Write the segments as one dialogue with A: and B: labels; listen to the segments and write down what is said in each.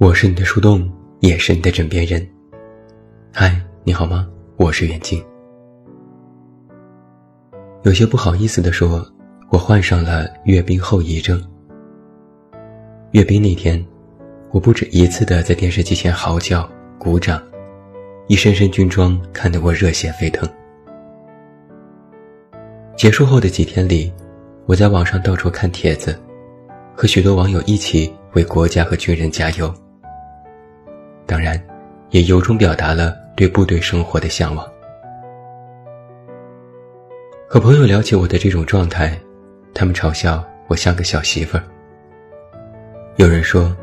A: 我是你的树洞，也是你的枕边人。嗨，你好吗？我是远近。有些不好意思的说，我患上了阅兵后遗症。阅兵那天，我不止一次的在电视机前嚎叫、鼓掌，一身身军装看得我热血沸腾。结束后的几天里，我在网上到处看帖子，和许多网友一起为国家和军人加油。当然，也由衷表达了对部队生活的向往。和朋友聊起我的这种状态，他们嘲笑我像个小媳妇儿。有人说，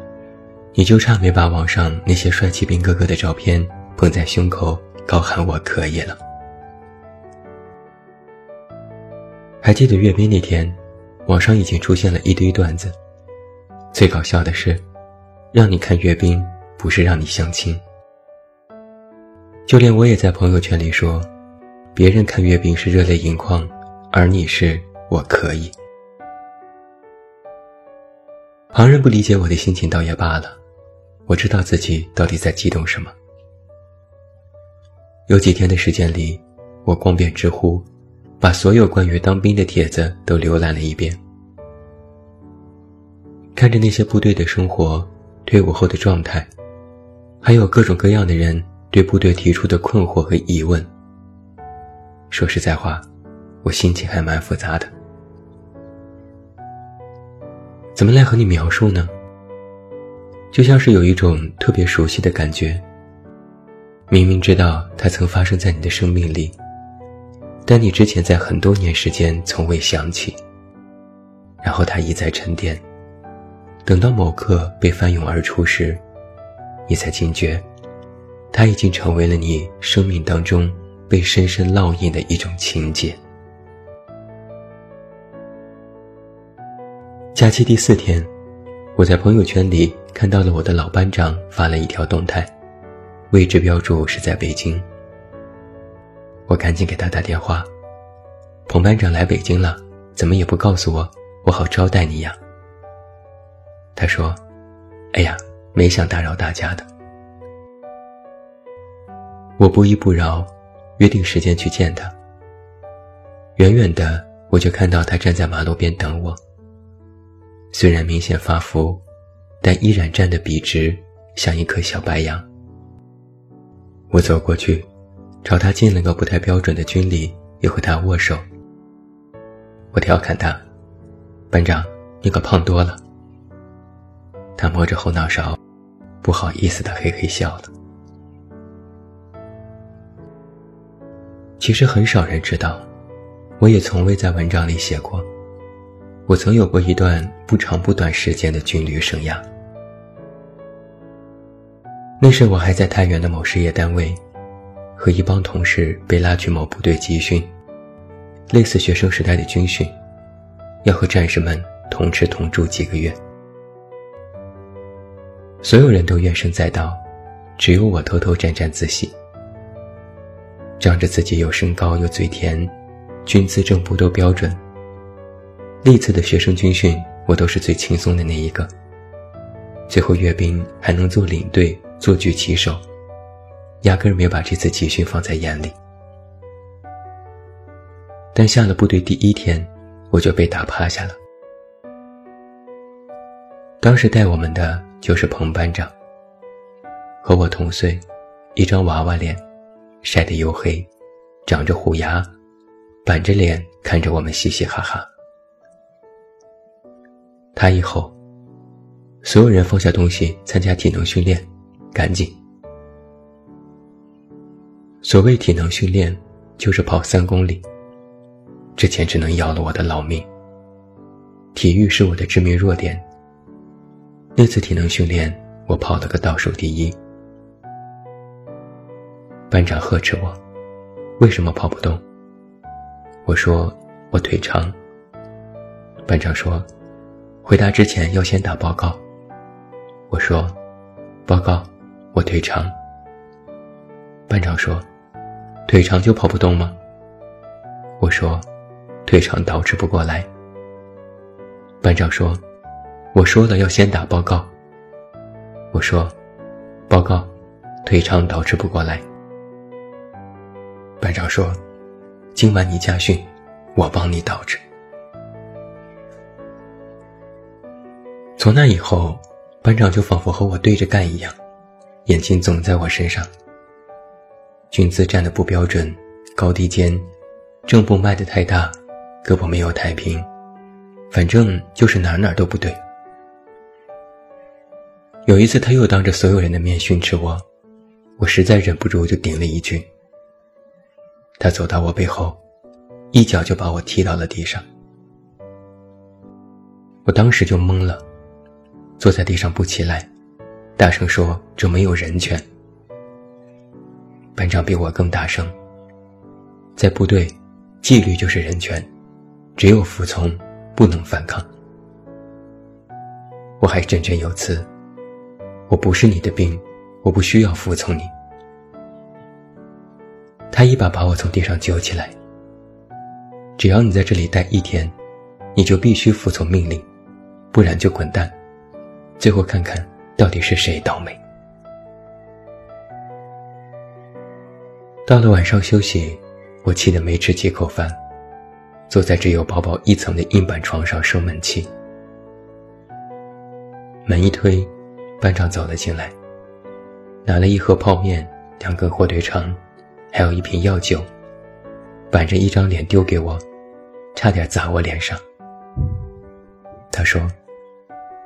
A: 你就差没把网上那些帅气兵哥哥的照片捧在胸口，高喊我可以了。还记得阅兵那天，网上已经出现了一堆段子。最搞笑的是，让你看阅兵。不是让你相亲，就连我也在朋友圈里说，别人看阅兵是热泪盈眶，而你是我可以。旁人不理解我的心情倒也罢了，我知道自己到底在激动什么。有几天的时间里，我逛遍知乎，把所有关于当兵的帖子都浏览了一遍，看着那些部队的生活，退伍后的状态。还有各种各样的人对部队提出的困惑和疑问。说实在话，我心情还蛮复杂的。怎么来和你描述呢？就像是有一种特别熟悉的感觉。明明知道它曾发生在你的生命里，但你之前在很多年时间从未想起。然后它一再沉淀，等到某刻被翻涌而出时。你才惊觉，它已经成为了你生命当中被深深烙印的一种情节。假期第四天，我在朋友圈里看到了我的老班长发了一条动态，位置标注是在北京。我赶紧给他打电话：“彭班长来北京了，怎么也不告诉我，我好招待你呀。”他说：“哎呀。”没想打扰大家的，我不依不饶，约定时间去见他。远远的我就看到他站在马路边等我。虽然明显发福，但依然站得笔直，像一颗小白杨。我走过去，朝他敬了个不太标准的军礼，又和他握手。我调侃他：“班长，你可胖多了。”他摸着后脑勺。不好意思的嘿嘿笑了。其实很少人知道，我也从未在文章里写过，我曾有过一段不长不短时间的军旅生涯。那时我还在太原的某事业单位，和一帮同事被拉去某部队集训，类似学生时代的军训，要和战士们同吃同住几个月。所有人都怨声载道，只有我偷偷沾沾自喜，仗着自己有身高又嘴甜，军资正部都标准。历次的学生军训，我都是最轻松的那一个。最后阅兵还能做领队，做举旗手，压根儿没把这次集训放在眼里。但下了部队第一天，我就被打趴下了。当时带我们的。就是彭班长，和我同岁，一张娃娃脸，晒得黝黑，长着虎牙，板着脸看着我们嘻嘻哈哈。他一吼，所有人放下东西参加体能训练，赶紧。所谓体能训练，就是跑三公里，这简直能要了我的老命。体育是我的致命弱点。那次体能训练，我跑了个倒数第一。班长呵斥我：“为什么跑不动？”我说：“我腿长。”班长说：“回答之前要先打报告。”我说：“报告，我腿长。”班长说：“腿长就跑不动吗？”我说：“腿长导致不过来。”班长说。我说了要先打报告。我说：“报告，腿长导致不过来。”班长说：“今晚你家训，我帮你导致。”从那以后，班长就仿佛和我对着干一样，眼睛总在我身上。军姿站的不标准，高低肩，正步迈得太大，胳膊没有太平，反正就是哪哪都不对。有一次，他又当着所有人的面训斥我，我实在忍不住就顶了一句。他走到我背后，一脚就把我踢到了地上。我当时就懵了。坐在地上不起来，大声说：“这没有人权。”班长比我更大声。在部队，纪律就是人权，只有服从，不能反抗。我还振振有词：“我不是你的兵，我不需要服从你。”他一把把我从地上揪起来。只要你在这里待一天，你就必须服从命令，不然就滚蛋。最后看看到底是谁倒霉。到了晚上休息，我气得没吃几口饭，坐在只有薄薄一层的硬板床上生闷气。门一推，班长走了进来，拿了一盒泡面、两根火腿肠，还有一瓶药酒，板着一张脸丢给我，差点砸我脸上。他说。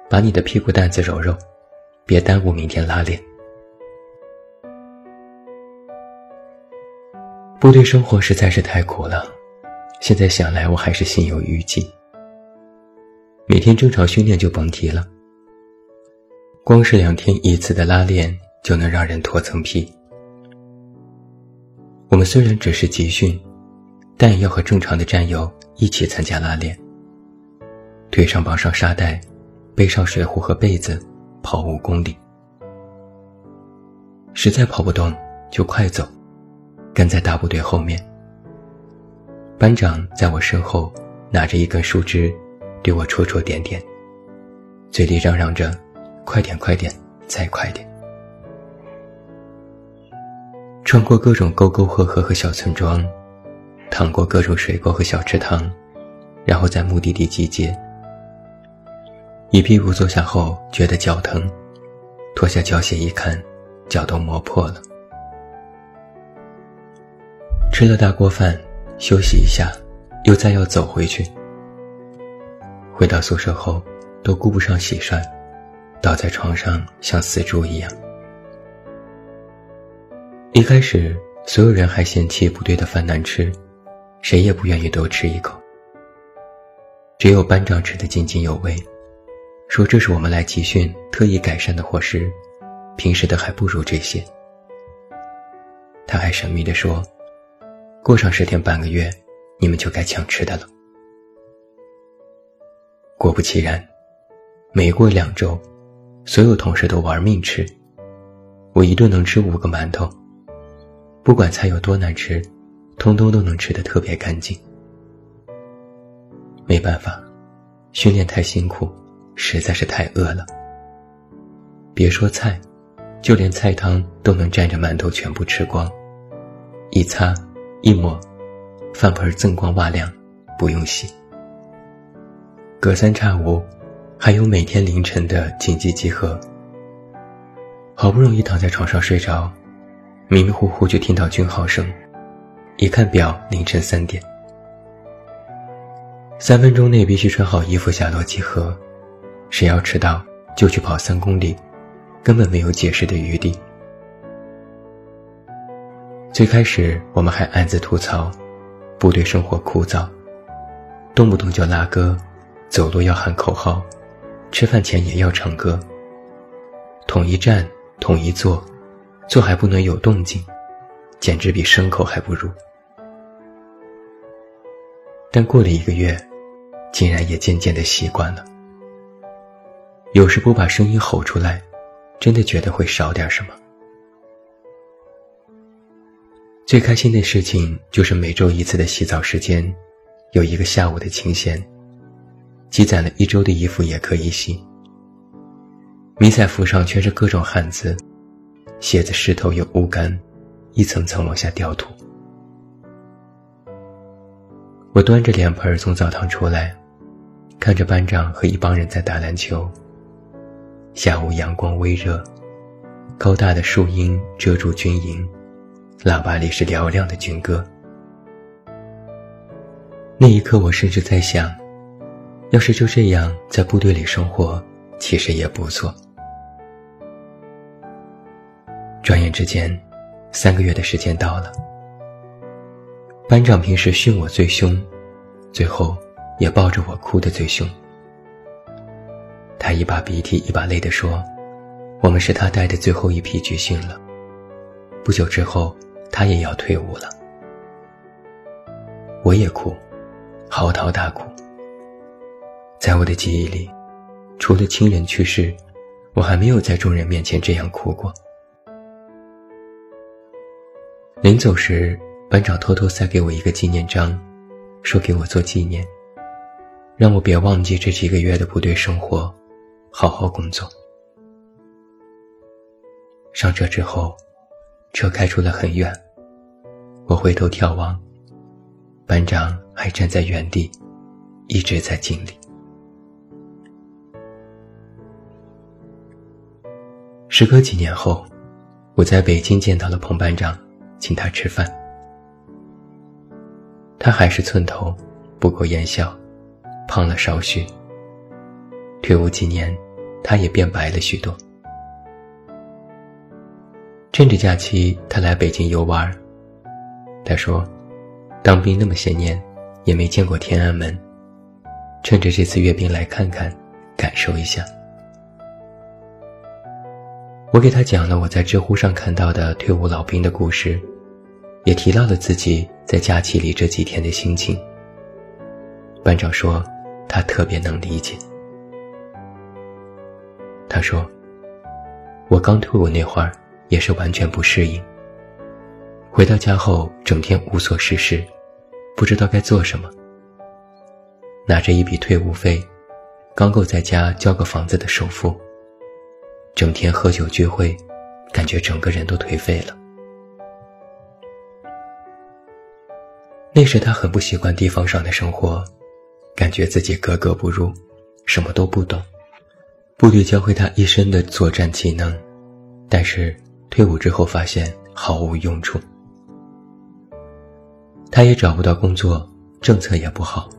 A: 把你的屁股蛋子揉揉，别耽误明天拉练。部队生活实在是太苦了，现在想来我还是心有余悸。每天正常训练就甭提了，光是两天一次的拉练就能让人脱层皮。我们虽然只是集训，但也要和正常的战友一起参加拉练，腿上绑上沙袋。背上水壶和被子，跑五公里。实在跑不动，就快走，跟在大部队后面。班长在我身后，拿着一根树枝，对我戳戳点点，嘴里嚷嚷着：“快点，快点，再快点！”穿过各种沟沟壑壑和小村庄，趟过各种水沟和小池塘，然后在目的地集结。一屁股坐下后，觉得脚疼，脱下脚鞋一看，脚都磨破了。吃了大锅饭，休息一下，又再要走回去。回到宿舍后，都顾不上洗涮，倒在床上像死猪一样。一开始，所有人还嫌弃部队的饭难吃，谁也不愿意多吃一口。只有班长吃得津津有味。说这是我们来集训特意改善的伙食，平时的还不如这些。他还神秘地说：“过上十天半个月，你们就该抢吃的了。”果不其然，没过两周，所有同事都玩命吃，我一顿能吃五个馒头，不管菜有多难吃，通通都能吃得特别干净。没办法，训练太辛苦。实在是太饿了。别说菜，就连菜汤都能蘸着馒头全部吃光，一擦一抹，饭盆锃光瓦亮，不用洗。隔三差五，还有每天凌晨的紧急集合。好不容易躺在床上睡着，迷迷糊糊就听到军号声，一看表，凌晨三点。三分钟内必须穿好衣服下楼集合。谁要迟到，就去跑三公里，根本没有解释的余地。最开始我们还暗自吐槽，部队生活枯燥，动不动就拉歌，走路要喊口号，吃饭前也要唱歌。统一站，统一坐，坐还不能有动静，简直比牲口还不如。但过了一个月，竟然也渐渐的习惯了。有时不把声音吼出来，真的觉得会少点什么。最开心的事情就是每周一次的洗澡时间，有一个下午的清闲，积攒了一周的衣服也可以洗。迷彩服上全是各种汗渍，鞋子湿透又污干，一层层往下掉土。我端着脸盆从澡堂出来，看着班长和一帮人在打篮球。下午阳光微热，高大的树荫遮住军营，喇叭里是嘹亮的军歌。那一刻，我甚至在想，要是就这样在部队里生活，其实也不错。转眼之间，三个月的时间到了。班长平时训我最凶，最后也抱着我哭得最凶。他一把鼻涕一把泪地说：“我们是他带的最后一批军训了，不久之后他也要退伍了。”我也哭。嚎啕大哭。在我的记忆里，除了亲人去世，我还没有在众人面前这样哭过。临走时，班长偷偷塞给我一个纪念章，说给我做纪念，让我别忘记这几个月的部队生活，好好工作。上车之后，车开出了很远，我回头眺望。班长还站在原地，一直在敬礼。时隔几年后，我在北京见到了彭班长，请他吃饭。他还是寸头，不苟言笑，胖了少许。退伍几年，他也变白了许多。趁着假期，他来北京游玩。他说。当兵那么些年，也没见过天安门，趁着这次阅兵来看看，感受一下。我给他讲了我在知乎上看到的退伍老兵的故事，也提到了自己在假期里这几天的心情。班长说，他特别能理解。他说，我刚退伍那会儿也是完全不适应。回到家后，整天无所事事，不知道该做什么。拿着一笔退伍费，刚够在家交个房子的首付，整天喝酒聚会，感觉整个人都颓废了。那时他很不习惯地方上的生活，感觉自己格格不入，什么都不懂。部队教会他一身的作战技能，但是退伍之后发现毫无用处。他也找不到工作，政策也不好，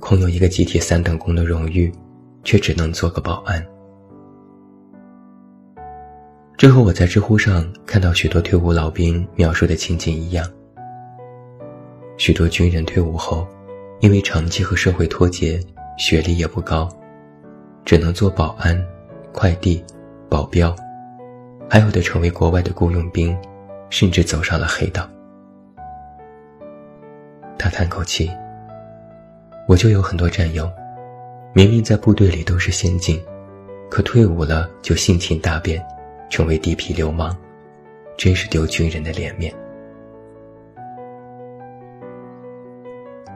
A: 空有一个集体三等功的荣誉，却只能做个保安。这和我在知乎上看到许多退伍老兵描述的情景一样。许多军人退伍后，因为长期和社会脱节，学历也不高，只能做保安、快递、保镖，还有的成为国外的雇佣兵，甚至走上了黑道。他叹口气：“我就有很多战友，明明在部队里都是先进，可退伍了就性情大变，成为地痞流氓，真是丢军人的脸面。”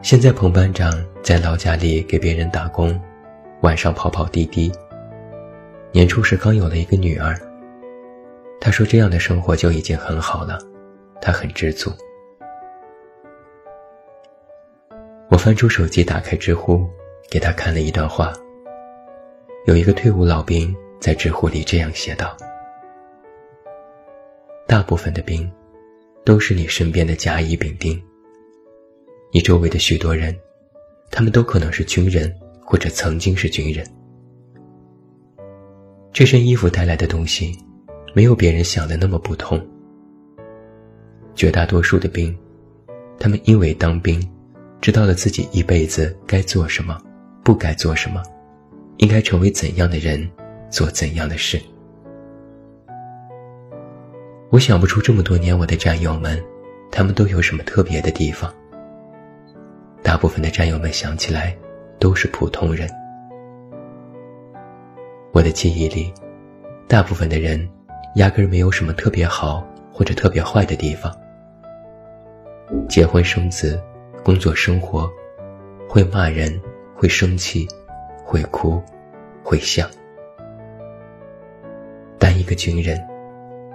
A: 现在彭班长在老家里给别人打工，晚上跑跑滴滴。年初时刚有了一个女儿，他说这样的生活就已经很好了，他很知足。我翻出手机，打开知乎，给他看了一段话。有一个退伍老兵在知乎里这样写道：“大部分的兵，都是你身边的甲乙丙丁。你周围的许多人，他们都可能是军人，或者曾经是军人。这身衣服带来的东西，没有别人想的那么不同。绝大多数的兵，他们因为当兵。”知道了自己一辈子该做什么，不该做什么，应该成为怎样的人，做怎样的事。我想不出这么多年我的战友们，他们都有什么特别的地方。大部分的战友们想起来，都是普通人。我的记忆里，大部分的人，压根没有什么特别好或者特别坏的地方。结婚生子。工作生活，会骂人，会生气，会哭，会笑。但一个军人，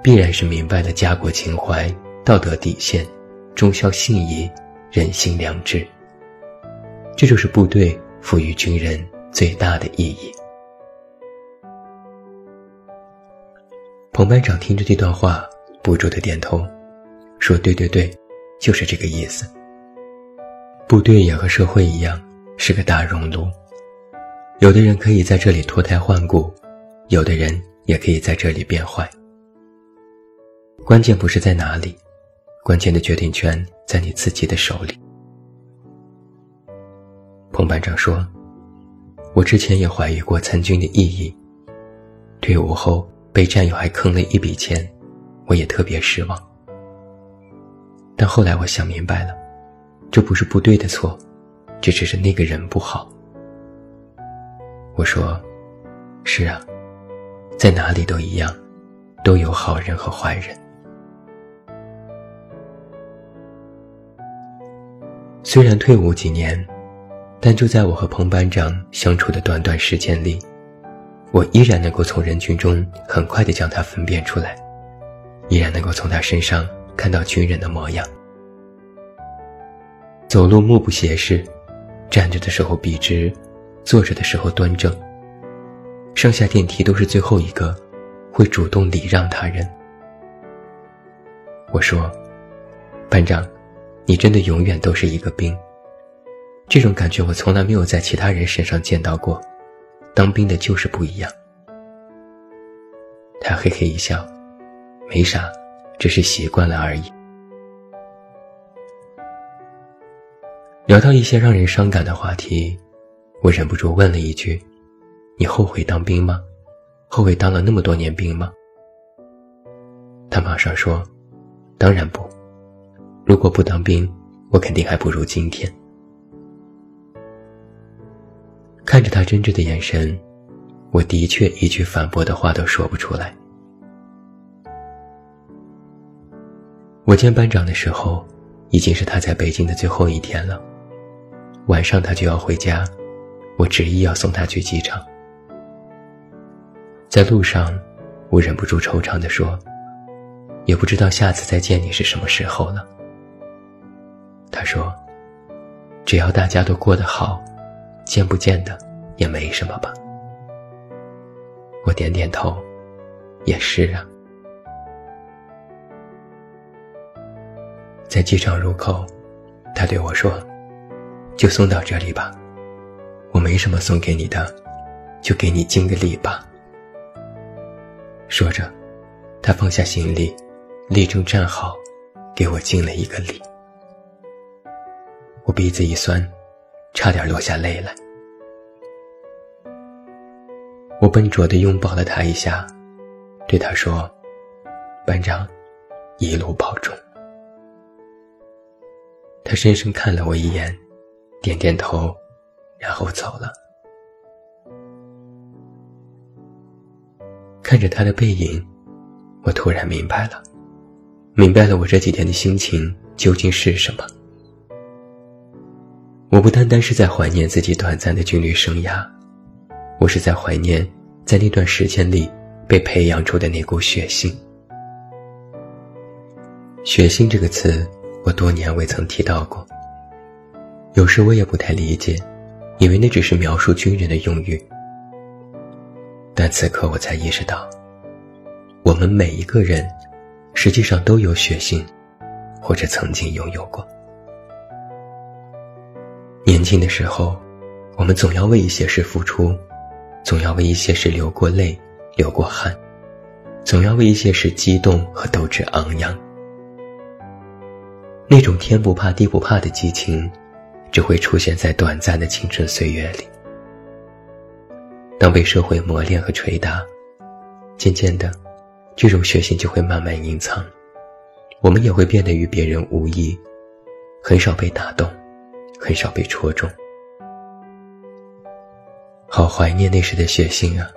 A: 必然是明白了家国情怀、道德底线、忠孝信义、人性良知。这就是部队赋予军人最大的意义。彭班长听着这段话，不住的点头，说：“对对对，就是这个意思。部队也和社会一样，是个大熔炉。有的人可以在这里脱胎换骨，有的人也可以在这里变坏。关键不是在哪里，关键的决定权在你自己的手里。”彭班长说：“我之前也怀疑过参军的意义，退伍后。”被战友还坑了一笔钱，我也特别失望。但后来我想明白了，这不是部队的错，这只是那个人不好。我说：“是啊，在哪里都一样，都有好人和坏人。”虽然退伍几年，但就在我和彭班长相处的短短时间里。我依然能够从人群中很快地将他分辨出来，依然能够从他身上看到军人的模样。走路目不斜视，站着的时候笔直，坐着的时候端正。上下电梯都是最后一个，会主动礼让他人。我说：“班长，你真的永远都是一个兵。”这种感觉我从来没有在其他人身上见到过。当兵的就是不一样。他嘿嘿一笑，没啥，只是习惯了而已。聊到一些让人伤感的话题，我忍不住问了一句：“你后悔当兵吗？后悔当了那么多年兵吗？”他马上说：“当然不，如果不当兵，我肯定还不如今天。”看着他真挚的眼神，我的确一句反驳的话都说不出来。我见班长的时候，已经是他在北京的最后一天了。晚上他就要回家，我执意要送他去机场。在路上，我忍不住惆怅地说：“也不知道下次再见你是什么时候了。”他说：“只要大家都过得好。”见不见的也没什么吧。我点点头，也是啊。在机场入口，他对我说：“就送到这里吧，我没什么送给你的，就给你敬个礼吧。”说着，他放下行李，立正站好，给我敬了一个礼。我鼻子一酸。差点落下泪来，我笨拙地拥抱了他一下，对他说：“班长，一路保重。”他深深看了我一眼，点点头，然后走了。看着他的背影，我突然明白了，明白了我这几天的心情究竟是什么。我不单单是在怀念自己短暂的军旅生涯，我是在怀念在那段时间里被培养出的那股血性。血性这个词，我多年未曾提到过。有时我也不太理解，以为那只是描述军人的用语。但此刻我才意识到，我们每一个人，实际上都有血性，或者曾经拥有过。年轻的时候，我们总要为一些事付出，总要为一些事流过泪、流过汗，总要为一些事激动和斗志昂扬。那种天不怕地不怕的激情，只会出现在短暂的青春岁月里。当被社会磨练和捶打，渐渐的，这种血性就会慢慢隐藏，我们也会变得与别人无异，很少被打动。很少被戳中，好怀念那时的血性啊，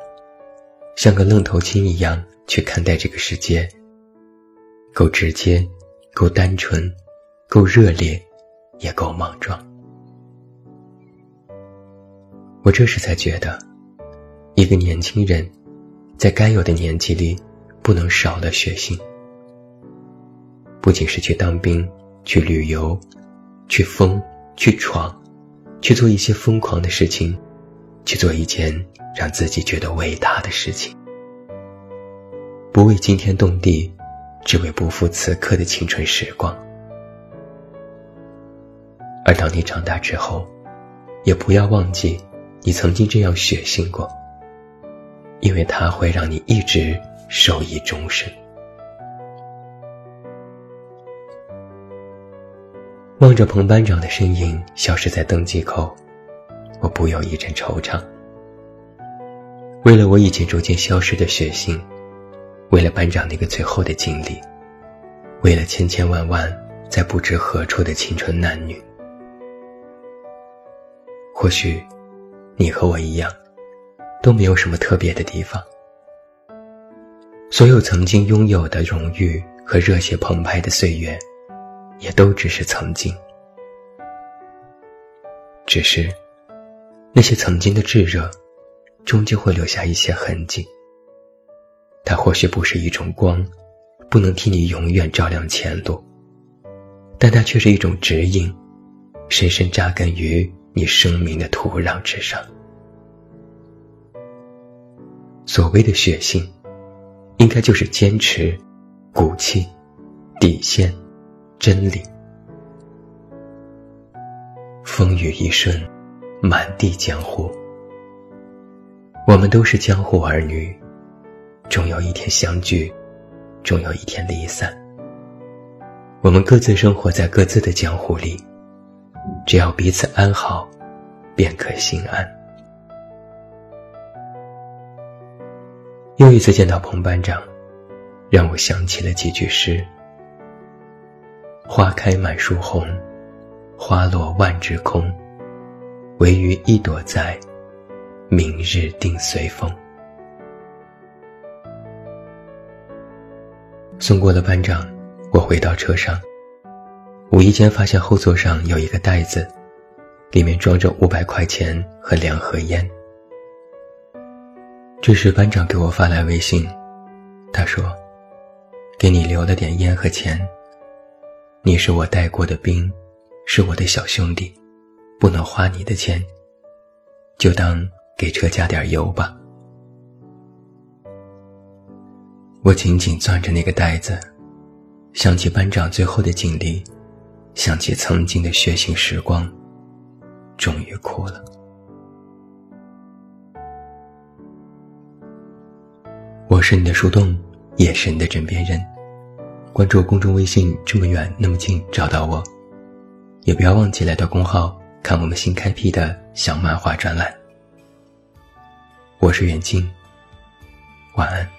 A: 像个愣头青一样去看待这个世界，够直接，够单纯，够热烈，也够莽撞。我这时才觉得，一个年轻人，在该有的年纪里不能少了血性。不仅是去当兵、去旅游、去疯、去闯、去做一些疯狂的事情，去做一件让自己觉得伟大的事情，不为惊天动地，只为不负此刻的青春时光。而当你长大之后，也不要忘记，你曾经这样血性过，因为它会让你一直受益终身。望着彭班长的身影消失在登机口，我不由一阵惆怅。为了我已经逐渐消失的血性，为了班长那个最后的经历，为了千千万万在不知何处的青春男女。或许，你和我一样，都没有什么特别的地方。所有曾经拥有的荣誉和热血澎湃的岁月，也都只是曾经。只是，那些曾经的炙热，终究会留下一些痕迹。它或许不是一种光，不能替你永远照亮前路，但它却是一种指引，深深扎根于。你生命的土壤之上，所谓的血性，应该就是坚持、骨气、底线、真理。风雨一瞬，满地江湖。我们都是江湖儿女，终有一天相聚，终有一天离散。我们各自生活在各自的江湖里。只要彼此安好，便可心安。又一次见到彭班长，让我想起了几句诗：“花开满树红，花落万枝空。唯余一朵在，明日定随风。”送过了班长，我回到车上。无意间发现后座上有一个袋子，里面装着五百块钱和两盒烟。这时班长给我发来微信，他说：“给你留了点烟和钱。你是我带过的兵，是我的小兄弟，不能花你的钱，就当给车加点油吧。”我紧紧攥着那个袋子，想起班长最后的经历。想起曾经的血腥时光，终于哭了。我是你的树洞，也是你的枕边人。关注公众微信，这么远那么近，找到我。也不要忘记来到公号看我们新开辟的小漫画专栏。我是远近，晚安。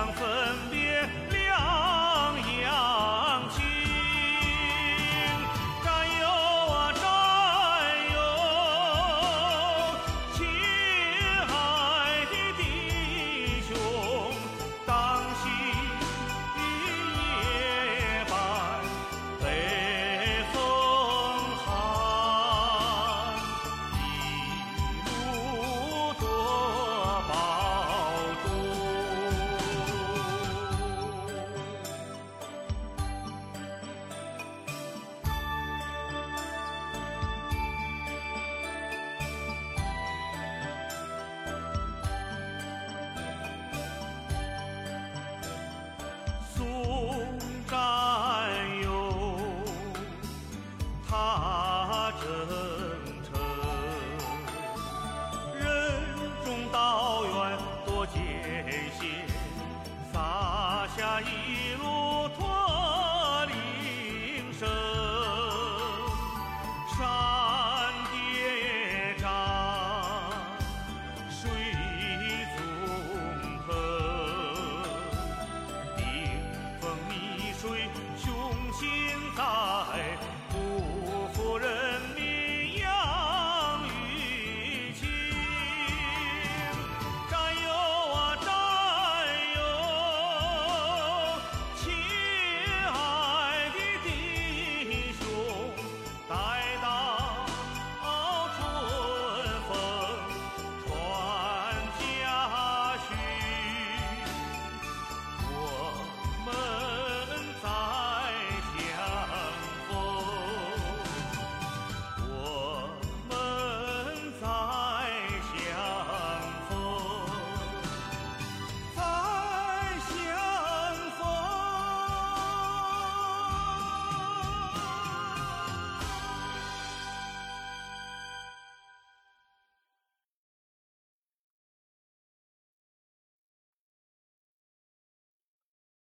B: 常分，